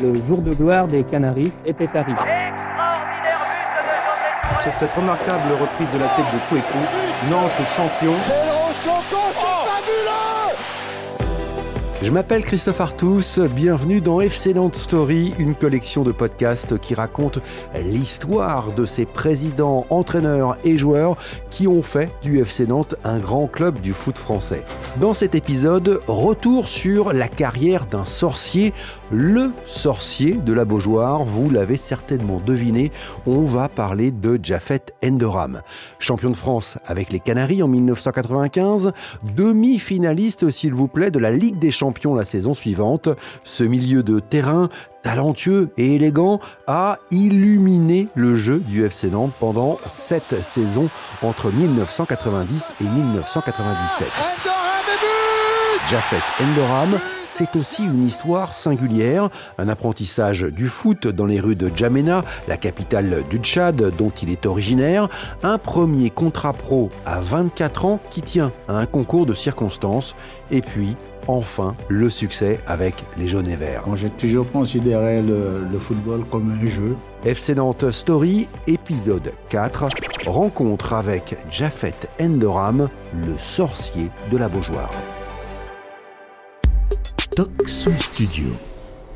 Le jour de gloire des Canaries était arrivé. Sur cette remarquable reprise de la tête de Kouekou, Nantes champion. Je m'appelle Christophe Artus, bienvenue dans FC Nantes Story, une collection de podcasts qui raconte l'histoire de ces présidents, entraîneurs et joueurs qui ont fait du FC Nantes un grand club du foot français. Dans cet épisode, retour sur la carrière d'un sorcier, le sorcier de la Beaujoire, vous l'avez certainement deviné, on va parler de Jafet Enderam. Champion de France avec les Canaries en 1995, demi-finaliste s'il vous plaît de la Ligue des Champions la saison suivante. Ce milieu de terrain talentueux et élégant a illuminé le jeu du FC Nantes pendant sept saisons entre 1990 et 1997. Jafet Endoram, c'est aussi une histoire singulière, un apprentissage du foot dans les rues de Djamena, la capitale du Tchad dont il est originaire, un premier contrat pro à 24 ans qui tient à un concours de circonstances, et puis enfin le succès avec les jaunes et verts. J'ai toujours considéré le, le, football comme un jeu. FC Nantes Story, épisode 4, rencontre avec Jafet Endoram, le sorcier de la Beaujoire. Studio.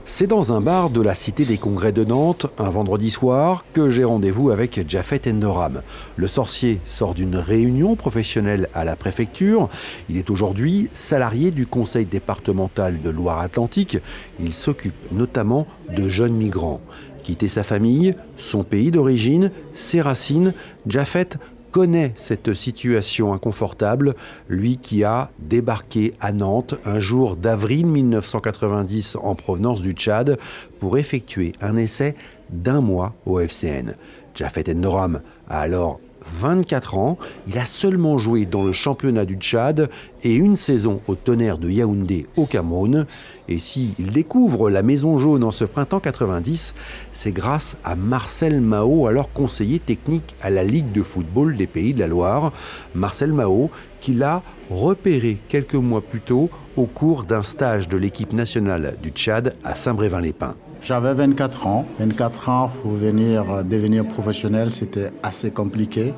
C'est dans un bar de la Cité des Congrès de Nantes, un vendredi soir, que j'ai rendez-vous avec Jafet Endoram. Le sorcier sort d'une réunion professionnelle à la préfecture. Il est aujourd'hui salarié du conseil départemental de Loire-Atlantique. Il s'occupe notamment de jeunes migrants. Quitter sa famille, son pays d'origine, ses racines, Jafet connaît cette situation inconfortable, lui qui a débarqué à Nantes un jour d'avril 1990 en provenance du Tchad pour effectuer un essai d'un mois au FCN. Jafet Endoram a alors 24 ans, il a seulement joué dans le championnat du Tchad et une saison au tonnerre de Yaoundé au Cameroun. Et s'il découvre la Maison Jaune en ce printemps 90, c'est grâce à Marcel Mao, alors conseiller technique à la Ligue de football des Pays de la Loire. Marcel Mao, qui l'a repéré quelques mois plus tôt au cours d'un stage de l'équipe nationale du Tchad à Saint-Brévin-les-Pins. J'avais 24 ans. 24 ans pour venir euh, devenir professionnel, c'était assez compliqué.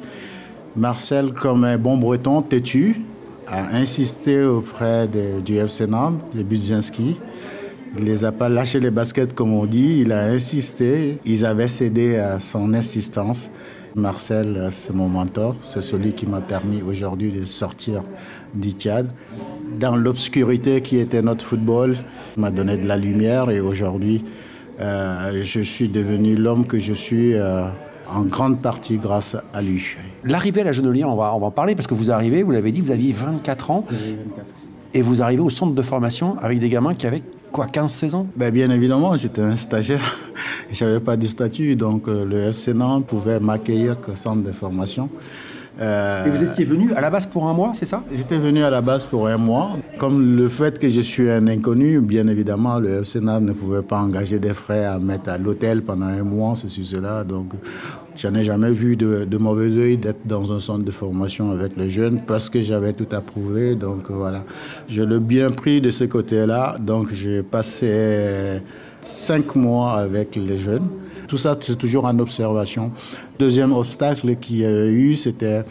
Marcel, comme un bon breton têtu, a insisté auprès du FC Nantes, de Budzinski. Il les a pas lâché les baskets comme on dit, il a insisté. Ils avaient cédé à son insistance. Marcel, c'est mon mentor, c'est celui qui m'a permis aujourd'hui de sortir du Tchad. Dans l'obscurité qui était notre football, il m'a donné de la lumière et aujourd'hui, euh, je suis devenu l'homme que je suis euh, en grande partie grâce à lui. L'arrivée à la Genelière, on va, on va en parler parce que vous arrivez, vous l'avez dit, vous aviez 24 ans. 24. Et vous arrivez au centre de formation avec des gamins qui avaient quoi, 15-16 ans? Ben, Bien évidemment, j'étais un stagiaire. Je n'avais pas de statut, donc euh, le FC Nantes pouvait m'accueillir que centre de formation. Euh, et vous étiez venu à la base pour un mois, c'est ça? J'étais venu à la base pour un mois. Comme le fait que je suis un inconnu, bien évidemment, le FC ne pouvait pas engager des frais à mettre à l'hôtel pendant un mois, ceci, cela. Donc, je n'ai jamais vu de, de mauvais œil d'être dans un centre de formation avec les jeunes parce que j'avais tout approuvé. Donc, voilà. Je l'ai bien pris de ce côté-là. Donc, j'ai passé cinq mois avec les jeunes. Tout ça, c'est toujours en observation. Deuxième obstacle qu'il y a eu, c'était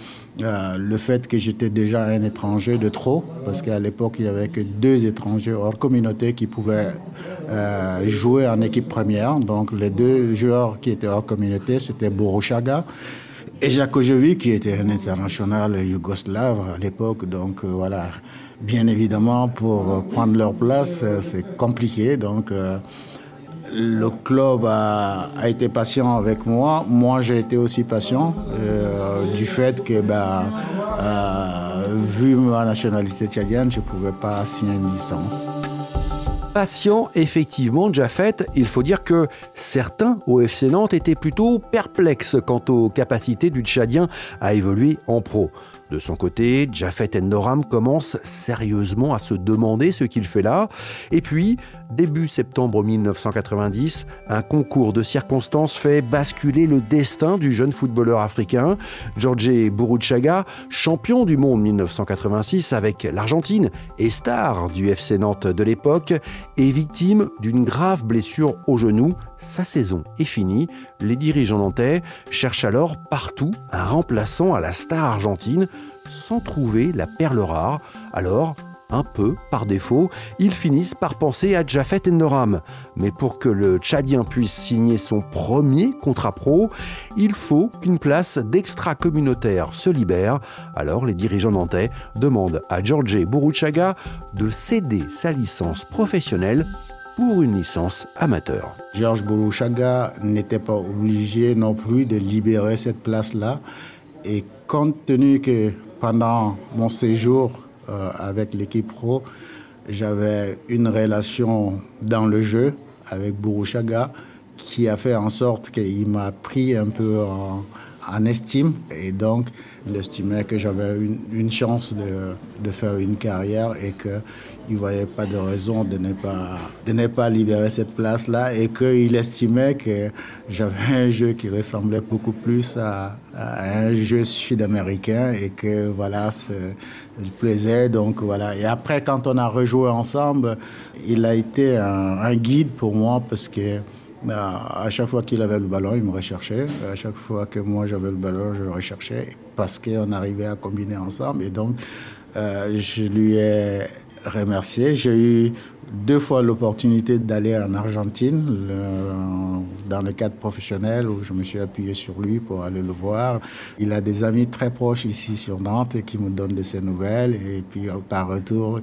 euh, le fait que j'étais déjà un étranger de trop, parce qu'à l'époque, il n'y avait que deux étrangers hors communauté qui pouvaient euh, jouer en équipe première. Donc, les deux joueurs qui étaient hors communauté, c'était Boroshaga et Jakojevic, qui était un international yougoslave à l'époque. Donc, euh, voilà. Bien évidemment, pour prendre leur place, c'est compliqué. Donc, le club a, été patient avec moi. Moi, j'ai été aussi patient euh, du fait que, ben, euh, vu ma nationalité tchadienne, je ne pouvais pas signer une licence. Patient, effectivement, Jafet, il faut dire que certains au FC Nantes étaient plutôt perplexes quant aux capacités du Tchadien à évoluer en pro. De son côté, Jafet Endoram commence sérieusement à se demander ce qu'il fait là. Et puis, début septembre 1990, un concours de circonstances fait basculer le destin du jeune footballeur africain. George Buruchaga, champion du monde 1986 avec l'Argentine et star du FC Nantes de l'époque, est victime d'une grave blessure au genou sa saison est finie, les dirigeants nantais cherchent alors partout un remplaçant à la star argentine sans trouver la perle rare. Alors, un peu par défaut, ils finissent par penser à Jafet Endoram. Mais pour que le Tchadien puisse signer son premier contrat pro, il faut qu'une place d'extra-communautaire se libère. Alors les dirigeants nantais demandent à George Buruchaga de céder sa licence professionnelle pour une licence amateur. Georges Boulouchaga n'était pas obligé non plus de libérer cette place-là. Et compte tenu que pendant mon séjour euh, avec l'équipe pro, j'avais une relation dans le jeu avec Bourouchaga qui a fait en sorte qu'il m'a pris un peu en, en estime. Et donc, il estimait que j'avais une, chance de, faire une carrière et qu'il ne voyait pas de raison de ne pas, de ne pas libérer cette place-là et qu'il estimait que j'avais un jeu qui ressemblait beaucoup plus à, un jeu sud-américain et que voilà, ça plaisait. Donc voilà. Et après, quand on a rejoué ensemble, il a été un guide pour moi parce que à chaque fois qu'il avait le ballon, il me recherchait. À chaque fois que moi j'avais le ballon, je le recherchais parce qu'on arrivait à combiner ensemble. Et donc, euh, je lui ai remercié. J'ai eu deux fois l'opportunité d'aller en Argentine dans le cadre professionnel où je me suis appuyé sur lui pour aller le voir. Il a des amis très proches ici sur Nantes qui me donnent de ses nouvelles et puis par retour,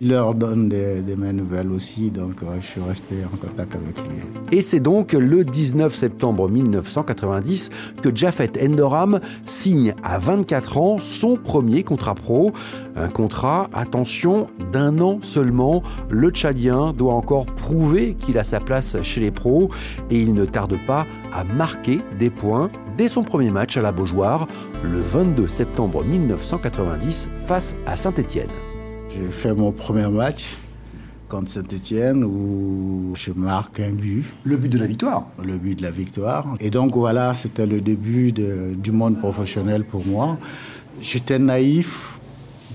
il leur donne des, des nouvelles aussi, donc je suis resté en contact avec lui. Et c'est donc le 19 septembre 1990 que Jafet Endoram signe à 24 ans son premier contrat pro. Un contrat, attention, d'un an seulement. Le Tchadien doit encore prouver qu'il a sa place chez les pros et il ne tarde pas à marquer des points dès son premier match à la Beaujoire, le 22 septembre 1990 face à Saint-Étienne. J'ai fait mon premier match contre Saint-Etienne où je marque un but. Le but de la victoire Le but de la victoire. Et donc voilà, c'était le début du monde professionnel pour moi. J'étais naïf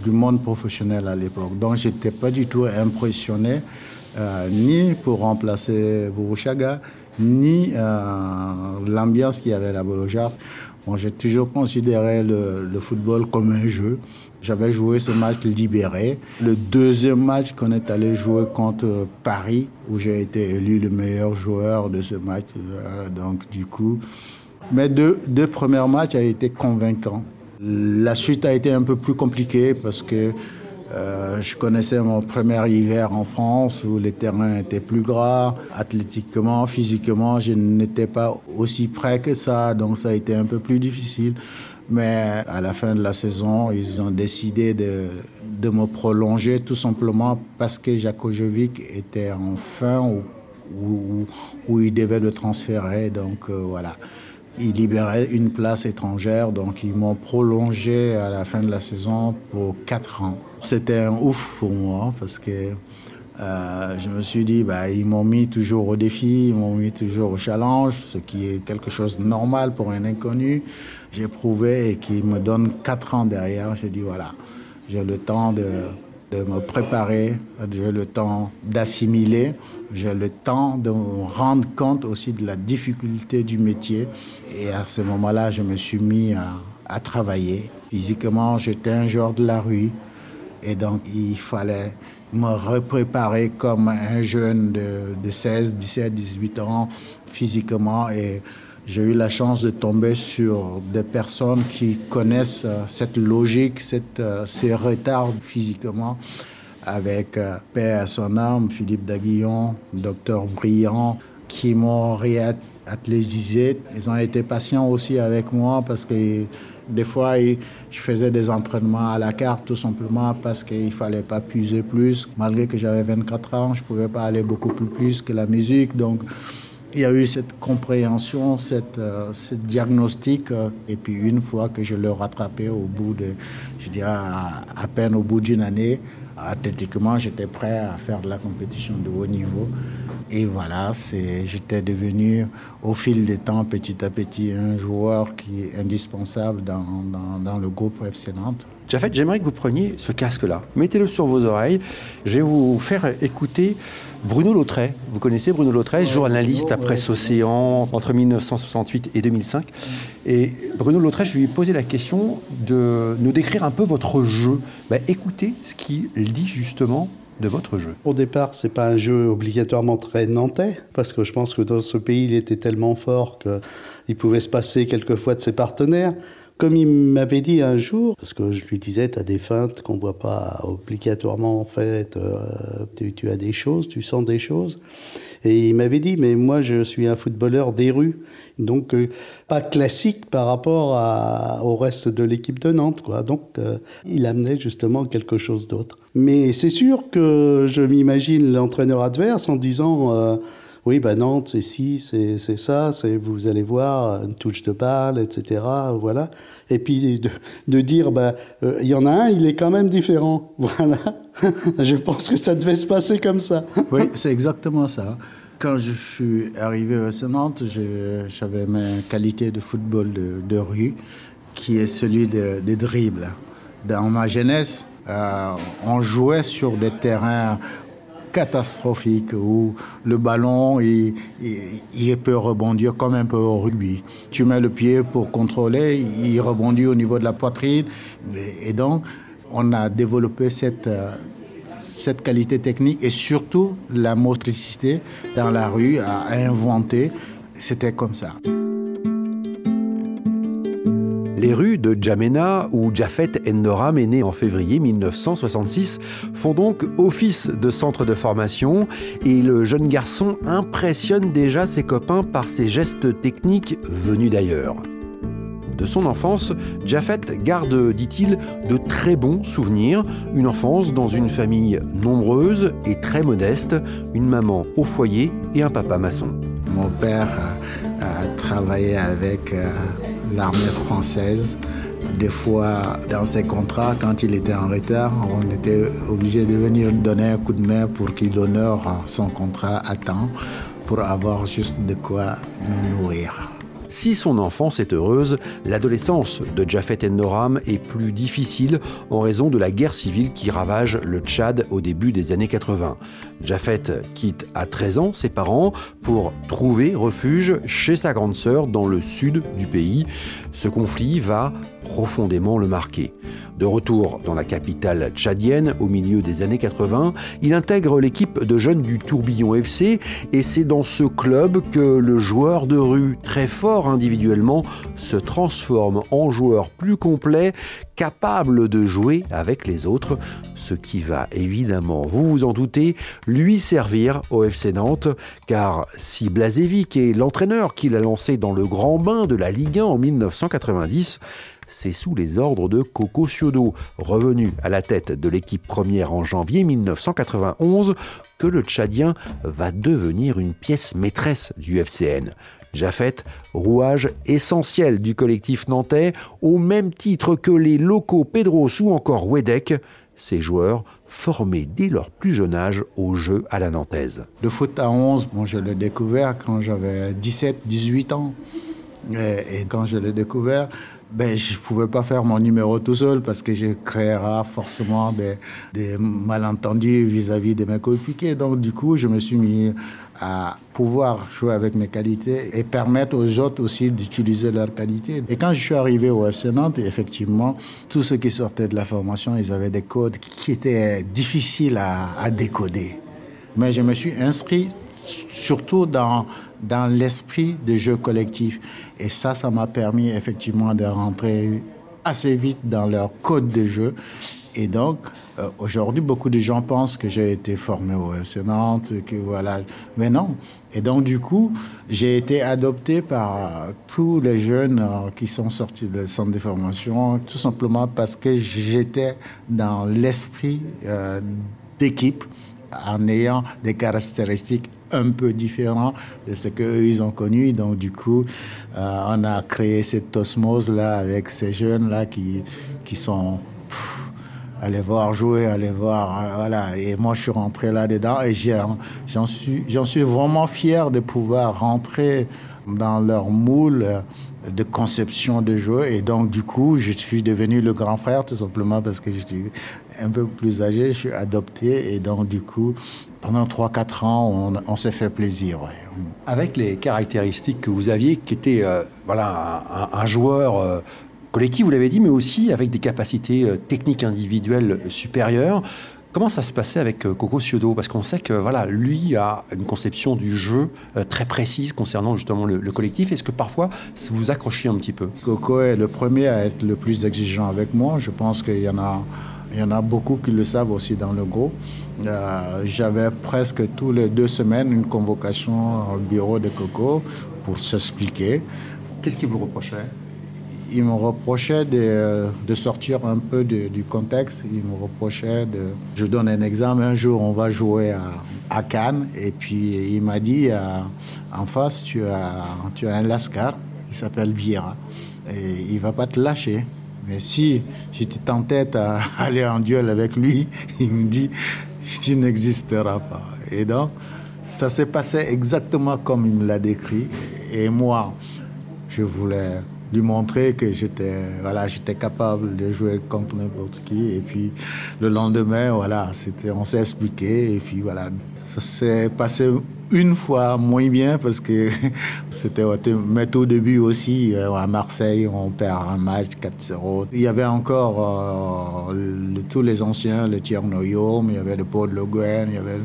du monde professionnel à l'époque. Donc j'étais pas du tout impressionné euh, ni pour remplacer Bourchaga, ni euh, l'ambiance qu'il y avait à la Bolojar. J'ai toujours considéré le football comme un jeu. J'avais joué ce match libéré. Le deuxième match qu'on est allé jouer contre Paris, où j'ai été élu le meilleur joueur de ce match. Euh, donc, du coup, mes deux, deux premiers matchs ont été convaincants. La suite a été un peu plus compliquée parce que euh, je connaissais mon premier hiver en France où les terrains étaient plus gras. Athlétiquement, physiquement, je n'étais pas aussi près que ça, donc ça a été un peu plus difficile. Mais à la fin de la saison, ils ont décidé de, de me prolonger tout simplement parce que Jakojovic était en fin où, où, où, il devait le transférer. Donc euh, voilà. Il libérait une place étrangère, donc ils m'ont prolongé à la fin de la saison pour quatre ans. C'était un ouf pour moi parce que euh, je me suis dit, bah, ils m'ont mis toujours au défi, ils m'ont mis toujours au challenge, ce qui est quelque chose de normal pour un inconnu. J'ai prouvé et qu'ils me donnent quatre ans derrière. J'ai dit, voilà, j'ai le temps de, de me préparer, j'ai le temps d'assimiler, j'ai le temps de me rendre compte aussi de la difficulté du métier. Et à ce moment-là, je me suis mis à, travailler. Physiquement, j'étais un joueur de la rue. Et donc, il fallait me repréparer comme un jeune de, de 16, 17, 18 ans physiquement. Et j'ai eu la chance de tomber sur des personnes qui connaissent euh, cette logique, euh, ces retards physiquement avec euh, Père à Philippe Daguillon, docteur Brillant, qui m'ont réathlétisé. Ils ont été patients aussi avec moi parce que des fois, je faisais des entraînements à la carte tout simplement parce qu'il ne fallait pas puiser plus. Malgré que j'avais 24 ans, je ne pouvais pas aller beaucoup plus, plus que la musique. Donc, il y a eu cette compréhension, cette, euh, ce diagnostic. Euh, et puis une fois que je l'ai rattrapé au bout de, je dirais à, peine au bout d'une année, athlétiquement, j'étais prêt à faire de la compétition de haut niveau. Et voilà, j'étais devenu au fil des temps, petit à petit, un joueur qui est indispensable dans le groupe FC Nantes. Jafet, j'aimerais que vous preniez ce casque-là. Mettez-le sur vos oreilles. Je vais vous faire écouter Bruno Lautret. Vous connaissez Bruno Lautret, journaliste à Presse Océan entre 1968 et 2005. Et Bruno Lautret, je lui ai posé la question de nous décrire un peu votre jeu. Ben, écoutez ce qu'il dit justement de votre jeu Au départ, c'est pas un jeu obligatoirement très nantais, parce que je pense que dans ce pays, il était tellement fort qu'il pouvait se passer quelquefois de ses partenaires. Comme il m'avait dit un jour, parce que je lui disais, tu as des feintes qu'on ne voit pas obligatoirement en fait, euh, tu, as des choses, tu sens des choses. Et il m'avait dit, mais moi je suis un footballeur des rues, donc euh, pas classique par rapport au reste de l'équipe de Nantes. Quoi. Donc euh, il amenait justement quelque chose d'autre. Mais c'est sûr que je m'imagine l'entraîneur adverse en disant oui, ben Nantes, c'est ci, c'est ça, vous allez voir, une touche de balle, etc. Voilà. Et puis de, dire, ben, euh, il y en a un, il est quand même différent. Voilà. je pense que ça devait se passer comme ça. oui, c'est exactement ça. Quand je suis arrivé à Nantes, j'avais ma qualité de football de, rue, qui est celui des dribbles. Dans ma jeunesse, euh, on jouait sur des terrains catastrophique où le ballon il, peut rebondir comme un peu au rugby. Tu mets le pied pour contrôler, il rebondit au niveau de la poitrine. Et, donc, on a développé cette, cette qualité technique et surtout la motricité dans la rue à inventer. C'était comme ça. Les rues de Djamena, où Jafet Endoram est né en février 1966, font donc office de centre de formation et le jeune garçon impressionne déjà ses copains par ses gestes techniques venus d'ailleurs. De son enfance, Jafet garde, dit-il, de très bons souvenirs. Une enfance dans une famille nombreuse et très modeste, une maman au foyer et un papa maçon. Mon père a travaillé avec euh, l'armée française. Des fois, dans ses contrats, quand il était en retard, on était obligé de venir donner un coup de main pour qu'il honore son contrat à temps, pour avoir juste de quoi nourrir. Si son enfance est heureuse, l'adolescence de Jafet Noram est plus difficile en raison de la guerre civile qui ravage le Tchad au début des années 80. Jafet quitte à 13 ans ses parents pour trouver refuge chez sa grande sœur dans le sud du pays. Ce conflit va profondément le marquer. De retour dans la capitale tchadienne au milieu des années 80, il intègre l'équipe de jeunes du Tourbillon FC et c'est dans ce club que le joueur de rue, très fort individuellement, se transforme en joueur plus complet, capable de jouer avec les autres, ce qui va évidemment, vous vous en doutez, lui servir au FC Nantes, car si Blazevic est l'entraîneur qu'il a lancé dans le grand bain de la Ligue 1 en 1990, c'est sous les ordres de Coco Ciodo, revenu à la tête de l'équipe première en janvier 1991, que le Tchadien va devenir une pièce maîtresse du FCN. Jafet, rouage essentiel du collectif nantais, au même titre que les locaux Pedros ou encore Wedek, ces joueurs formés dès leur plus jeune âge au jeu à la nantaise. Le foot à 11, moi je l'ai découvert quand j'avais 17-18 ans. Et, quand je l'ai découvert, ben, je ne pouvais pas faire mon numéro tout seul parce que je créerais forcément des, malentendus vis-à-vis de mes coéquipiers. Donc, du coup, je me suis mis à pouvoir jouer avec mes qualités et permettre aux autres aussi d'utiliser leurs qualités. Et quand je suis arrivé au FC Nantes, effectivement, tous ceux qui sortaient de la formation, ils avaient des codes qui étaient difficiles à, à décoder. Mais je me suis inscrit surtout dans dans l'esprit de jeu collectif. Et ça, ça m'a permis effectivement de rentrer assez vite dans leur code de jeu. Et donc, euh, aujourd'hui, beaucoup de gens pensent que j'ai été formé au FC Nantes, que voilà. Mais non. Et donc, du coup, j'ai été adopté par tous les jeunes euh, qui sont sortis du centre de formation, tout simplement parce que j'étais dans l'esprit euh, d'équipe en ayant des caractéristiques un peu différent de ce qu'eux, ils ont connu. Donc, du coup, euh, on a créé cette osmose-là avec ces jeunes-là qui, qui sont aller voir jouer, aller voir, euh, voilà. Et moi, je suis rentré là-dedans et j'en suis, suis vraiment fier de pouvoir rentrer dans leur moule de conception de jeu. Et donc, du coup, je suis devenu le grand frère, tout simplement parce que je suis un peu plus âgé, je suis adopté. Et donc, du coup, pendant 3-4 ans, on, s'est fait plaisir. Avec les caractéristiques que vous aviez, qui étaient euh, voilà, un, joueur euh, collectif, vous l'avez dit, mais aussi avec des capacités euh, techniques individuelles supérieures. Comment ça se passait avec Coco Ciodo? Parce qu'on sait que voilà, lui a une conception du jeu très précise concernant justement le, collectif. Est-ce que parfois vous accrochiez un petit peu? Coco est le premier à être le plus exigeant avec moi. Je pense qu'il y en a, il y en a beaucoup qui le savent aussi dans le groupe. J'avais presque tous les deux semaines une convocation au bureau de Coco pour s'expliquer. Qu'est-ce qu'il vous reprochait? Il me reprochait de, de sortir un peu du contexte. Il me reprochait de... Je donne un exemple. Un jour, on va jouer à, à Cannes. Et puis, il m'a dit, euh, en face, tu as, tu as un Lascar. Il s'appelle Vieira. Et il va pas te lâcher. Mais si, si tu t'entêtes à aller en duel avec lui, il me dit, tu n'existeras pas. Et donc, ça s'est passé exactement comme il me l'a décrit. Et moi, je voulais lui montrer que j'étais voilà, j'étais capable de jouer contre n'importe qui. Et puis le lendemain, voilà, c'était, on s'est expliqué. Et puis voilà, ça s'est passé une fois moins bien parce que c'était mais au début aussi euh, à Marseille on perd un match 4-0 il y avait encore euh, tous les anciens le Tierno Yom il y avait le Paul Le Guen il y avait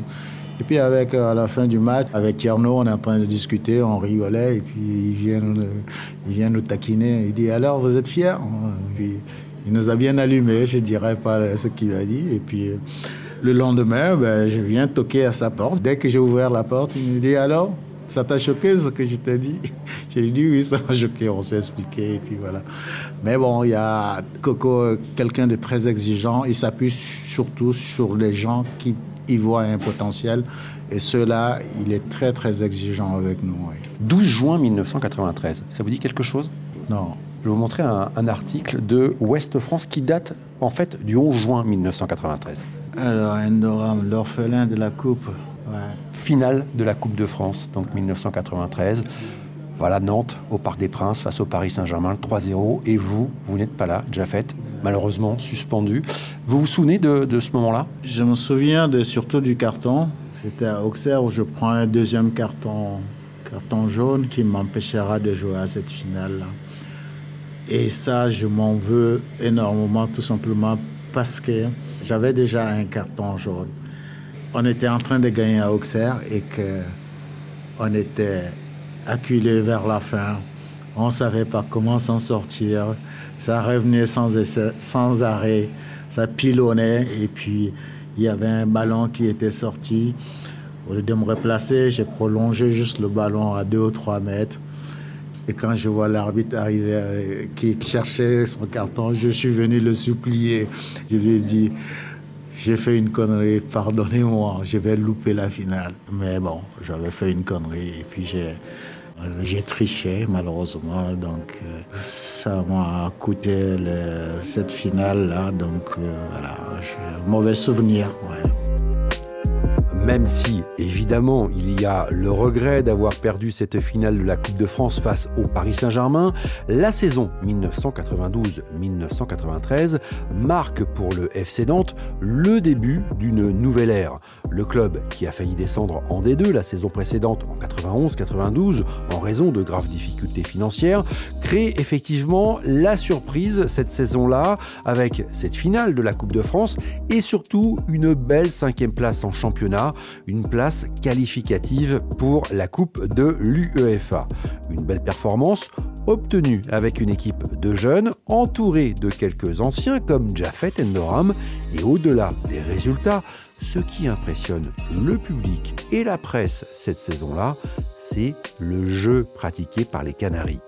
et puis avec, euh, à la fin du match, avec Tierno, on est en train de discuter, on rigolait, et puis il vient, il vient nous taquiner. Il dit alors, vous êtes fiers? Il nous a bien allumés, je dirais pas ce qu'il a dit. Et puis le lendemain, ben, je viens toquer à sa porte. Dès que j'ai ouvert la porte, il me dit alors, ça t'a choqué ce que je t'ai dit? J'ai dit oui, ça m'a choqué, on s'est expliqué, et puis voilà. Mais bon, il y a Coco, quelqu'un de très exigeant, il s'appuie surtout sur les gens qui il voit un potentiel. Et cela, il est très très exigeant avec nous. 12 juin 1993, ça vous dit quelque chose? Non. Je vais vous montrer un, article de Ouest France qui date en fait du 11 juin 1993. Alors, Endoram, l'orphelin de la Coupe. Finale de la Coupe de France, donc 1993. Voilà Nantes au Parc des Princes face au Paris Saint-Germain, 3-0. Et vous, vous n'êtes pas là, fait malheureusement suspendu. Vous vous souvenez de, ce moment-là? Je me souviens de, surtout du carton. C'était à Auxerre où je prends un deuxième carton, carton jaune qui m'empêchera de jouer à cette finale-là. Et ça, je m'en veux énormément, tout simplement parce que j'avais déjà un carton jaune. On était en train de gagner à Auxerre et que on était acculé vers la fin. On ne savait pas comment s'en sortir. Ça revenait sans, arrêt. Ça pilonnait. Et puis, il y avait un ballon qui était sorti. Au lieu de me replacer, j'ai prolongé juste le ballon à 2 ou 3 mètres. Et quand je vois l'arbitre arriver euh, qui cherchait son carton, je suis venu le supplier. Je lui ai dit, j'ai fait une connerie, pardonnez-moi, je vais louper la finale. Mais bon, j'avais fait une connerie et puis j'ai j'ai triché malheureusement, donc euh, ça m'a coûté cette finale-là, donc euh, voilà, j'ai un mauvais souvenir. Même si, évidemment, il y a le regret d'avoir perdu cette finale de la Coupe de France face au Paris Saint-Germain, la saison 1992-1993 marque pour le FC Nantes le début d'une nouvelle ère. Le club, qui a failli descendre en D2 la saison précédente en 91-92 en raison de graves difficultés financières, crée effectivement la surprise cette saison-là avec cette finale de la Coupe de France et surtout une belle cinquième place en championnat une place qualificative pour la Coupe de l'UEFA. Une belle performance obtenue avec une équipe de jeunes entourée de quelques anciens comme Jafet Endoram et au-delà des résultats, ce qui impressionne le public et la presse cette saison-là, c'est le jeu pratiqué par les Canaries.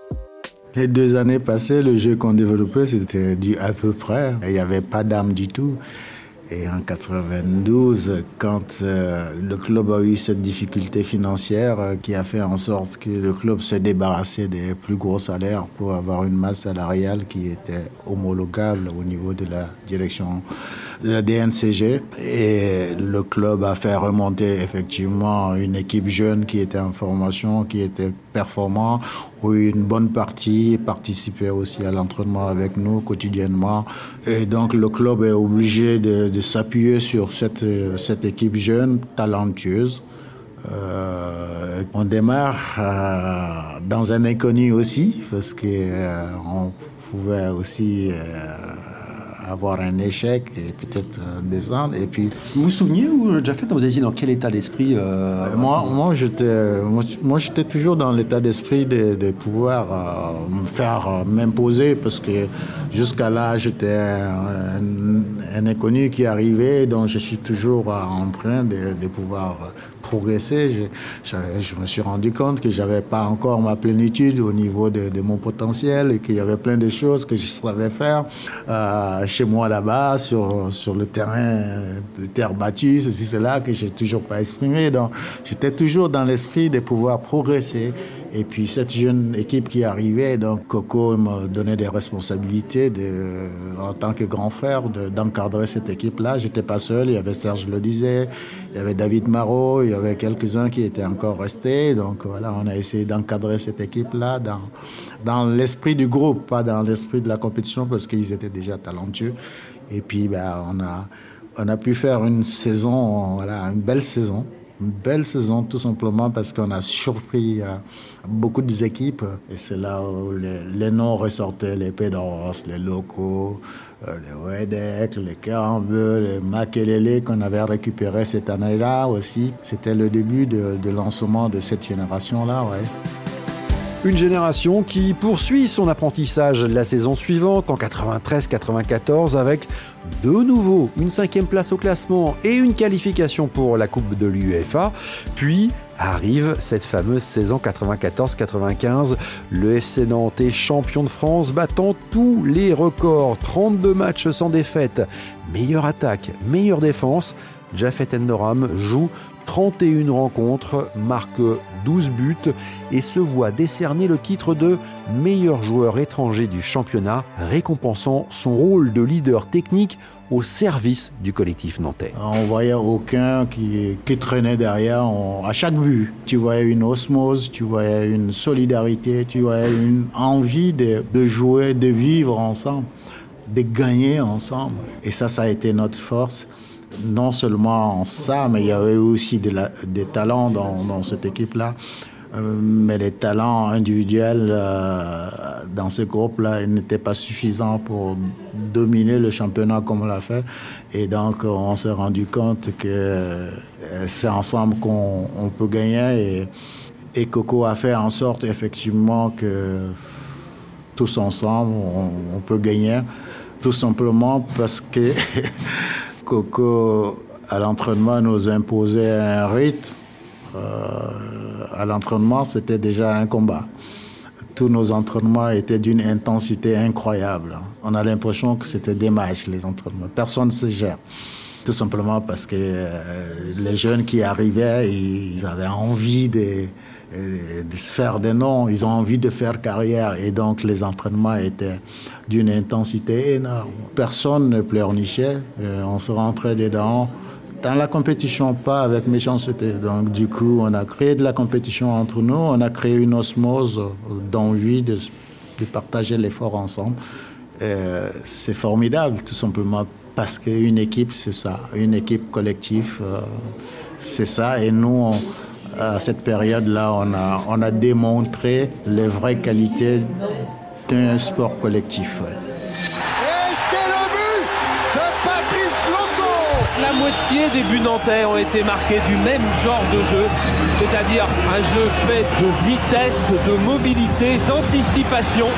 Les deux années passées, le jeu qu'on développait, c'était du à peu près. Il n'y avait pas d'âme du tout. Et en 92, quand euh, le club a eu cette difficulté financière euh, qui a fait en sorte que le club s'est débarrassé des plus gros salaires pour avoir une masse salariale qui était homologable au niveau de la direction la DNCG. Et le club a fait remonter effectivement une équipe jeune qui était en formation, qui était performant, où une bonne partie participait aussi à l'entraînement avec nous quotidiennement. Et donc le club est obligé de, s'appuyer sur cette, cette équipe jeune, talentueuse. Euh, on démarre euh, dans un inconnu aussi, parce qu'on euh, pouvait aussi avoir un échec et peut-être euh, descendre. Et puis, vous vous souvenez, vous, Jafet, vous étiez dans quel état d'esprit euh, Moi, moi j'étais, moi, j'étais toujours dans l'état d'esprit de, de pouvoir euh, me faire m'imposer parce que jusqu'à là, j'étais un, un, inconnu qui arrivait, donc je suis toujours en train de, de pouvoir progresser. Je, je, me suis rendu compte que j'avais pas encore ma plénitude au niveau de, mon potentiel et qu'il y avait plein de choses que je savais faire. Euh, chez moi là-bas, sur, sur le terrain de terre battue, ceci, cela, que j'ai toujours pas exprimé. Donc, j'étais toujours dans l'esprit de pouvoir progresser. Et puis cette jeune équipe qui arrivait, donc Coco me donnait des responsabilités en tant que grand frère d'encadrer cette équipe-là. J'étais pas seul, il y avait Serge le disait, il y avait David Marot, il y avait quelques-uns qui étaient encore restés. Donc voilà, on a essayé d'encadrer cette équipe-là dans, dans l'esprit du groupe, pas dans l'esprit de la compétition parce qu'ils étaient déjà talentueux. Et puis ben, on, a, on a pu faire une saison, voilà, une belle saison une belle saison tout simplement parce qu'on a surpris euh, beaucoup d'équipes et c'est là où les, noms ressortaient, les Pedros, les locaux, euh, les Wedek, les Kerambeu, les Makelele qu'on avait récupéré cette année-là aussi. C'était le début de, de de cette génération-là, ouais. Une génération qui poursuit son apprentissage la saison suivante, en 93-94, avec de nouveau une cinquième place au classement et une qualification pour la Coupe de l'UEFA. Puis arrive cette fameuse saison 94-95. Le FC Nantes est champion de France, battant tous les records. 32 matchs sans défaite, meilleure attaque, meilleure défense. Jafet Endoram joue 31 rencontres, marque 12 buts et se voit décerner le titre de meilleur joueur étranger du championnat, récompensant son rôle de leader technique au service du collectif nantais. On voyait aucun qui, qui traînait derrière on, à chaque but. Tu voyais une osmose, tu voyais une solidarité, tu voyais une envie de jouer, de vivre ensemble, de gagner ensemble. Et ça, ça a été notre force non seulement ça, mais il y avait aussi des talents dans, cette équipe-là. Euh, mais les talents individuels euh, dans ce groupe-là n'étaient pas suffisants pour dominer le championnat comme on l'a fait. Et donc, on s'est rendu compte que euh, c'est ensemble qu'on peut gagner. Et, Coco a fait en sorte, effectivement, que tous ensemble, on peut gagner. Tout simplement parce que Coco, à l'entraînement, nous imposait un rythme. Euh, à l'entraînement, c'était déjà un combat. Tous nos entraînements étaient d'une intensité incroyable. On a l'impression que c'était des matchs, les entraînements. Personne ne se gère. Tout simplement parce que euh, les jeunes qui arrivaient, ils avaient envie de, de se faire des noms, ils ont envie de faire carrière et donc les entraînements étaient d'une intensité énorme. Personne ne pleurnichait, euh, on se rentrait dedans. Dans la compétition, pas avec méchanceté. Donc, du coup, on a créé de la compétition entre nous, on a créé une osmose d'envie de, partager l'effort ensemble. C'est formidable, tout simplement, parce qu'une équipe, c'est ça. Une équipe collective, euh, c'est ça. Et nous, à cette période-là, on a démontré les vraies qualités d'un sport collectif. Et c'est le but de Patrice Loco La moitié des buts nantais ont été marqués du même genre de jeu, c'est-à-dire un jeu fait de vitesse, de mobilité, d'anticipation.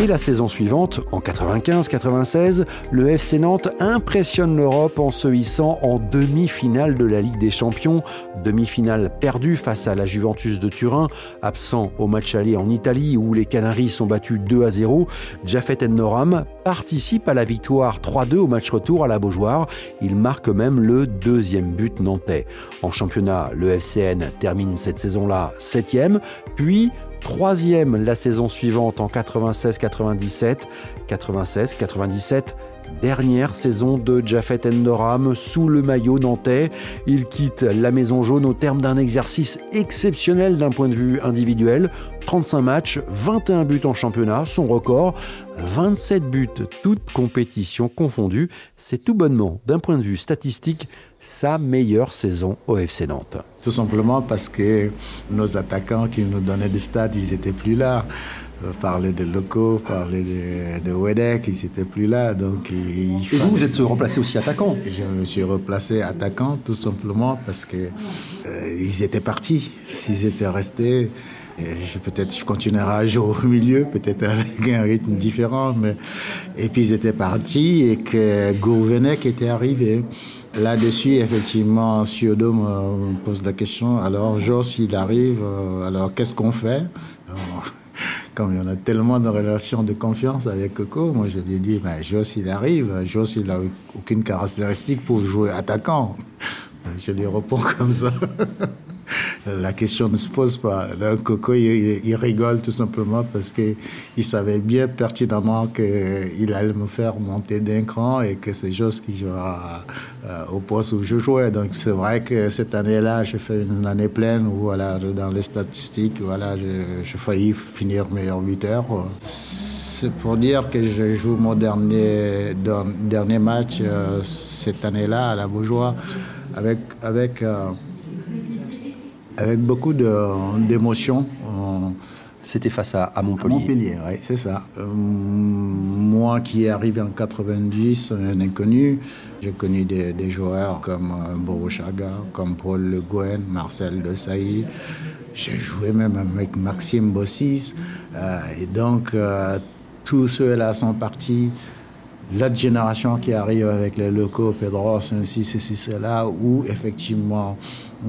Et la saison suivante, en 95-96, le FC Nantes impressionne l'Europe en se hissant en demi-finale de la Ligue des Champions, demi-finale perdue face à la Juventus de Turin, absent au match aller en Italie où les Canaries sont battus 2 à 0. Jafet Noram participe à la victoire 3-2 au match retour à la Beaujoire. Il marque même le deuxième but nantais. En championnat, le FCN termine cette saison-là septième, puis troisième la saison suivante en 96-97, 96-97 dernière saison de Jafet Endoram sous le maillot nantais. Il quitte la Maison Jaune au terme d'un exercice exceptionnel d'un point de vue individuel. 35 matchs, 21 buts en championnat, son record, 27 buts, toutes compétitions confondues. C'est tout bonnement, d'un point de vue statistique, sa meilleure saison au FC Nantes. Tout simplement parce que nos attaquants qui nous donnaient des stats, ils n'étaient plus là. Euh, parler de locaux, parler de, de Wedek, ils n'étaient plus là. Donc il Et vous, vous êtes replacé aussi attaquant Je me suis replacé attaquant tout simplement parce que euh, ils étaient partis. S'ils étaient restés, peut-être je continuerai à jouer au milieu, peut-être avec un rythme différent. Mais... Et puis ils étaient partis et que Gourvenec était arrivé. Là-dessus, effectivement, Siodo me pose la question. Alors, Joss, il arrive. Euh, alors, qu'est-ce qu'on fait? Comme il y en a tellement de relations de confiance avec Coco, moi je lui ai dit, ben, Joss il arrive, Joss il n'a aucune caractéristique pour jouer attaquant. Je lui réponds comme ça. la question ne se pose pas. Coco, il, rigole tout simplement parce qu'il savait bien pertinemment qu'il allait me faire monter d'un cran et que c'est chose qui jouera euh, au poste où je jouais. Donc c'est vrai que cette année-là, j'ai fait une année pleine où voilà, dans les statistiques, voilà, j'ai failli finir meilleur buteur. C'est pour dire que je joue mon dernier, dernier match euh, cette année-là à la Beaujoire avec, avec euh, avec beaucoup d'émotions. C'était face à, Montpellier. Montpellier, oui, c'est ça. Euh, moi qui est arrivé en 90, un inconnu, j'ai connu des, joueurs comme euh, comme Paul Le Guen, Marcel De Sailly. J'ai joué même avec Maxime Bossis. Euh, et donc, tous ceux-là sont partis l'autre génération qui arrive avec les locaux, Pedros, ainsi, ceci, cela, où effectivement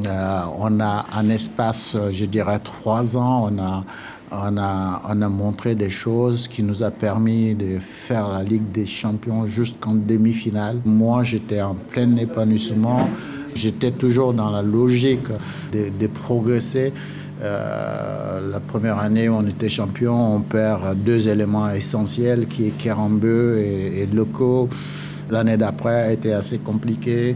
euh, on a un espace, je dirais, trois ans, on a, on, a, on a montré des choses qui nous a permis de faire la Ligue des Champions jusqu'en demi-finale. Moi, j'étais en plein épanouissement. J'étais toujours dans la logique de, progresser. Euh, la première année on était champion, on perd deux éléments essentiels qui est Kerambeu et, et Loco. L'année d'après a été assez compliquée.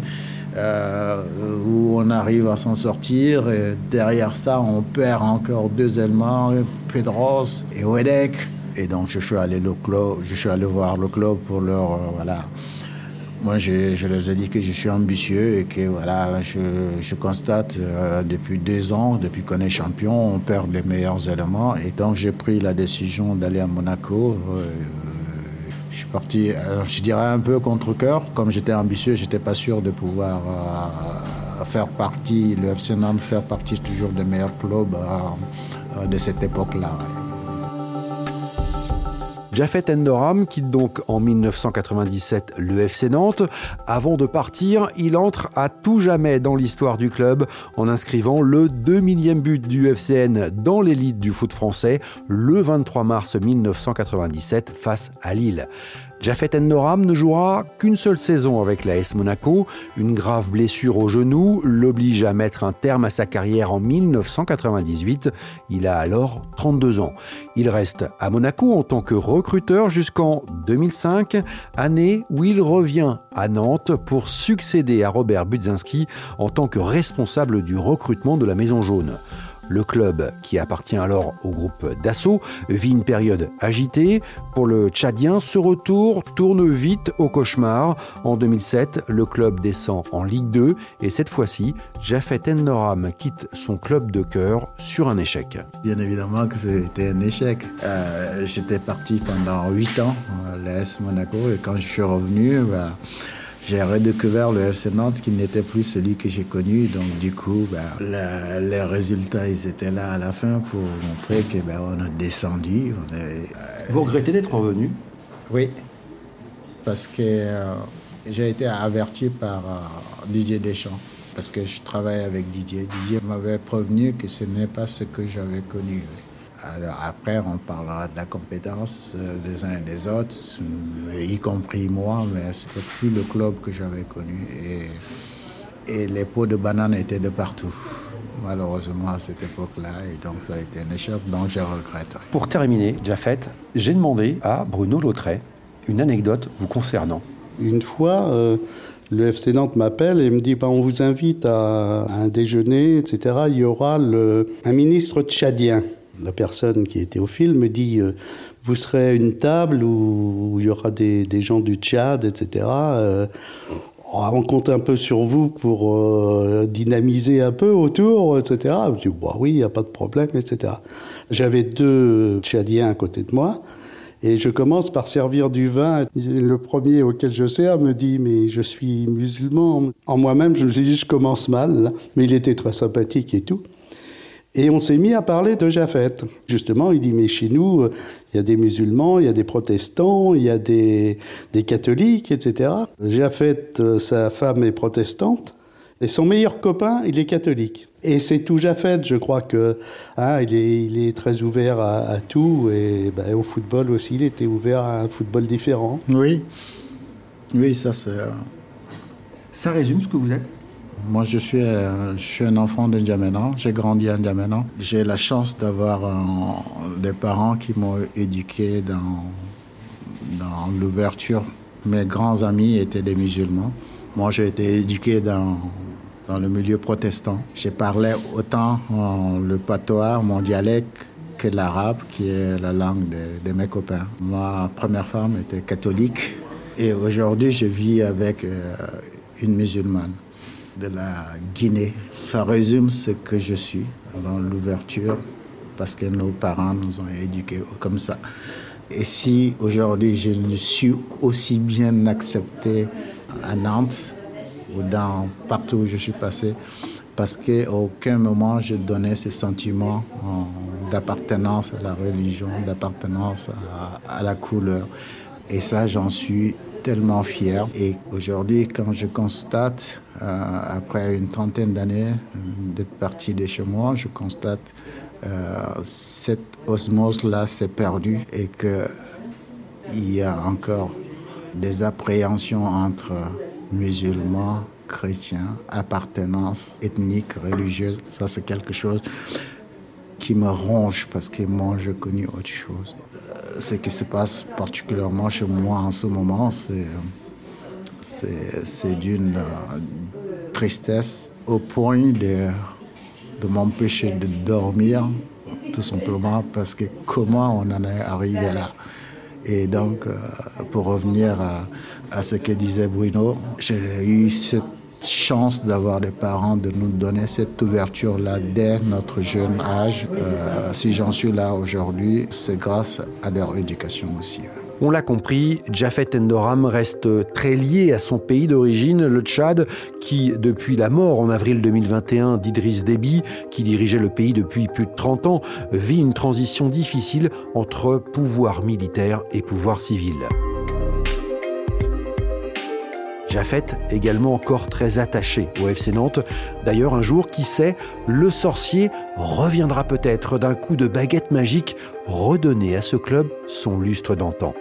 Euh, où on arrive à s'en sortir. Derrière ça, on perd encore deux éléments, Pedros et Wedek. Et donc, je suis allé, le club, je suis allé voir le club pour leur. Euh, voilà. Moi, je, leur ai dit que je suis ambitieux et que voilà, je, je constate euh, depuis deux ans, depuis qu'on est champion, on perd les meilleurs éléments. Et donc, j'ai pris la décision d'aller à Monaco. Je suis parti, euh, je dirais un peu contre cœur. Comme j'étais ambitieux, j'étais pas sûr de pouvoir euh, faire partie, le FC Nantes faire partie toujours des meilleurs clubs euh, de cette époque-là. Jafet Endoram quitte donc en 1997 le FC Nantes. Avant de partir, il entre à tout jamais dans l'histoire du club en inscrivant le 2 millième but du FCN dans l'élite du foot français le 23 mars 1997 face à Lille. Jafet Noram ne jouera qu'une seule saison avec l'AS Monaco. Une grave blessure au genou l'oblige à mettre un terme à sa carrière en 1998. Il a alors 32 ans. Il reste à Monaco en tant que recruteur jusqu'en 2005, année où il revient à Nantes pour succéder à Robert Budzinski en tant que responsable du recrutement de la Maison Jaune. Le club, qui appartient alors au groupe Dassault, vit une période agitée. Pour le Tchadien, ce retour tourne vite au cauchemar. En 2007, le club descend en Ligue 2 et cette fois-ci, Jafet Ennoram quitte son club de cœur sur un échec. Bien évidemment que c'était un échec. Euh, j'étais parti pendant 8 ans à l'AS Monaco et quand je suis revenu, bah, j'ai redécouvert le FC Nantes qui n'était plus celui que j'ai connu. Donc du coup, ben, le- les résultats, ils étaient là à la fin pour montrer que ben, on a descendu. On est, Vous regrettez d'être revenu? Oui, parce que euh, j'ai été averti par euh, Didier Deschamps, parce que je travaille avec Didier. Didier m'avait prévenu que ce n'est pas ce que j'avais connu. Alors après, on parlera de la compétence euh, des uns et des autres, euh, y compris moi, mais ce n'était plus le club que j'avais connu. Et, et les pots de banane étaient de partout, malheureusement, à cette époque-là. Et donc, ça a été un échec, donc je regrette. Pour terminer, Jafet, j'ai demandé à Bruno Lautret une anecdote vous concernant. Une fois, euh, le FC Nantes m'appelle et me dit bah, on vous invite à un déjeuner, etc. Il y aura le, un ministre tchadien. La personne qui était au film me dit euh, vous serez une table où, il y aura des, gens du Tchad, etc. Euh, on compte un peu sur vous pour euh, dynamiser un peu autour, etc. Je dis bah oui, il n'y a pas de problème, etc. J'avais deux Tchadiens à côté de moi. Et je commence par servir du vin. Le premier auquel je sers me dit Mais je suis musulman. En moi-même, je me suis dit Je commence mal. Mais il était très sympathique et tout. Et on s'est mis à parler de Japhet. Justement, il dit Mais chez nous, euh, il y a des musulmans, il y a des protestants, il y a des, des catholiques, etc. Japhet, euh, sa femme est protestante. Et son meilleur copain, il est catholique. Et c'est tout Japhet, je crois que hein, il, est, il est très ouvert à, à tout. Et ben, au football aussi, il était ouvert à un football différent. Oui, oui, ça c'est. euh, Ça résume ce que vous êtes? Moi, je suis, euh, je suis un enfant de N'Djamena. J'ai grandi à N'Djamena. J'ai la chance d'avoir euh, des parents qui m'ont éduqué dans, l'ouverture. Mes grands amis étaient des musulmans. Moi, j'ai été éduqué dans, le milieu protestant. J'ai parlé autant le patois, mon dialecte, que l'arabe, qui est la langue de, de mes copains. Ma première femme était catholique. Et aujourd'hui, je vis avec euh, une musulmane de la Guinée. Ça résume ce que je suis dans l'ouverture parce que nos parents nous ont éduqués comme ça. Et si aujourd'hui je ne suis aussi bien accepté à Nantes ou dans partout où je suis passé, parce qu'à aucun moment je donnais ce sentiment d'appartenance à la religion, d'appartenance à la couleur. Et ça, j'en suis tellement fier. Et aujourd'hui, quand je constate, euh, après une trentaine d'années euh, d'être parti de chez moi, je constate euh, cette osmose-là s'est perdue et qu'il y a encore des appréhensions entre musulmans, chrétiens, appartenance ethnique, religieuse. Ça, c'est quelque chose qui me ronge parce que moi, je connais autre chose. Euh, Ce qui se passe particulièrement chez moi en ce moment, c'est, d'une euh, tristesse au point de, de m'empêcher de dormir, tout simplement parce que comment on en est arrivé là? Et donc, euh, pour revenir à ce que disait Bruno, j'ai eu cette chance d'avoir des parents de nous donner cette ouverture-là dès notre jeune âge. Euh, si j'en suis là aujourd'hui, c'est grâce à leur éducation aussi. On l'a compris, Jafet Endoram reste très lié à son pays d'origine, le Tchad, qui, depuis la mort en avril 2021 d'Idriss Déby, qui dirigeait le pays depuis plus de 30 ans, vit une transition difficile entre pouvoir militaire et pouvoir civil. Jafet, également encore très attaché au FC Nantes. D'ailleurs, un jour, qui sait, le sorcier reviendra peut-être d'un coup de baguette magique, redonner à ce club son lustre d'antan.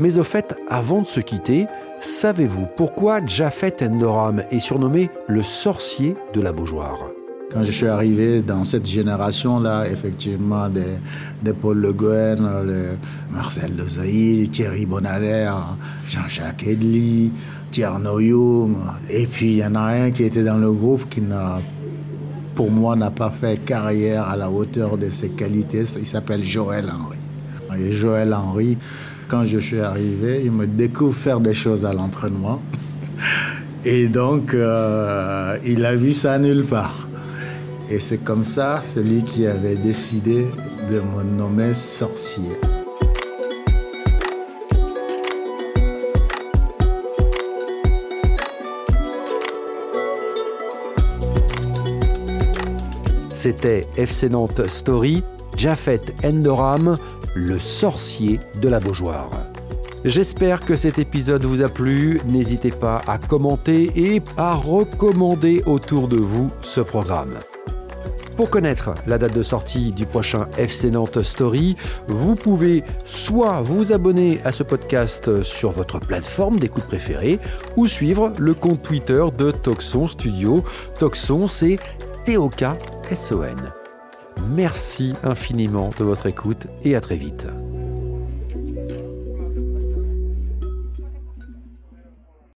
Mais au fait, avant de se quitter, savez-vous pourquoi Jafet Endoram est surnommé le sorcier de la Beaujoire? Quand je suis arrivé dans cette génération-là, effectivement, des, Paul Le Guen, le Marcel Desailly, Thierry Bonalaire, Jean-Jacques Edly, Tierno Youm, et puis il y en a un qui était dans le groupe qui n'a pour moi, n'a pas fait carrière à la hauteur de ses qualités. Il s'appelle Joël Henry. Et Joël Henry, quand je suis arrivé, il me découvre faire des choses à l'entraînement. Et donc, euh, il a vu ça nulle part. Et c'est comme ça celui qui avait décidé de me nommer sorcier. C'était FC Nantes Story, Jafet Endoram, le sorcier de la Beaujoire. J'espère que cet épisode vous a plu. N'hésitez pas à commenter et à recommander autour de vous ce programme. Pour connaître la date de sortie du prochain FC Nantes Story, vous pouvez soit vous abonner à ce podcast sur votre plateforme d'écoute préférée ou suivre le compte Twitter de Toxon Studio. Toxon, c'est T-O-K-S-O-N. Merci infiniment de votre écoute et à très vite.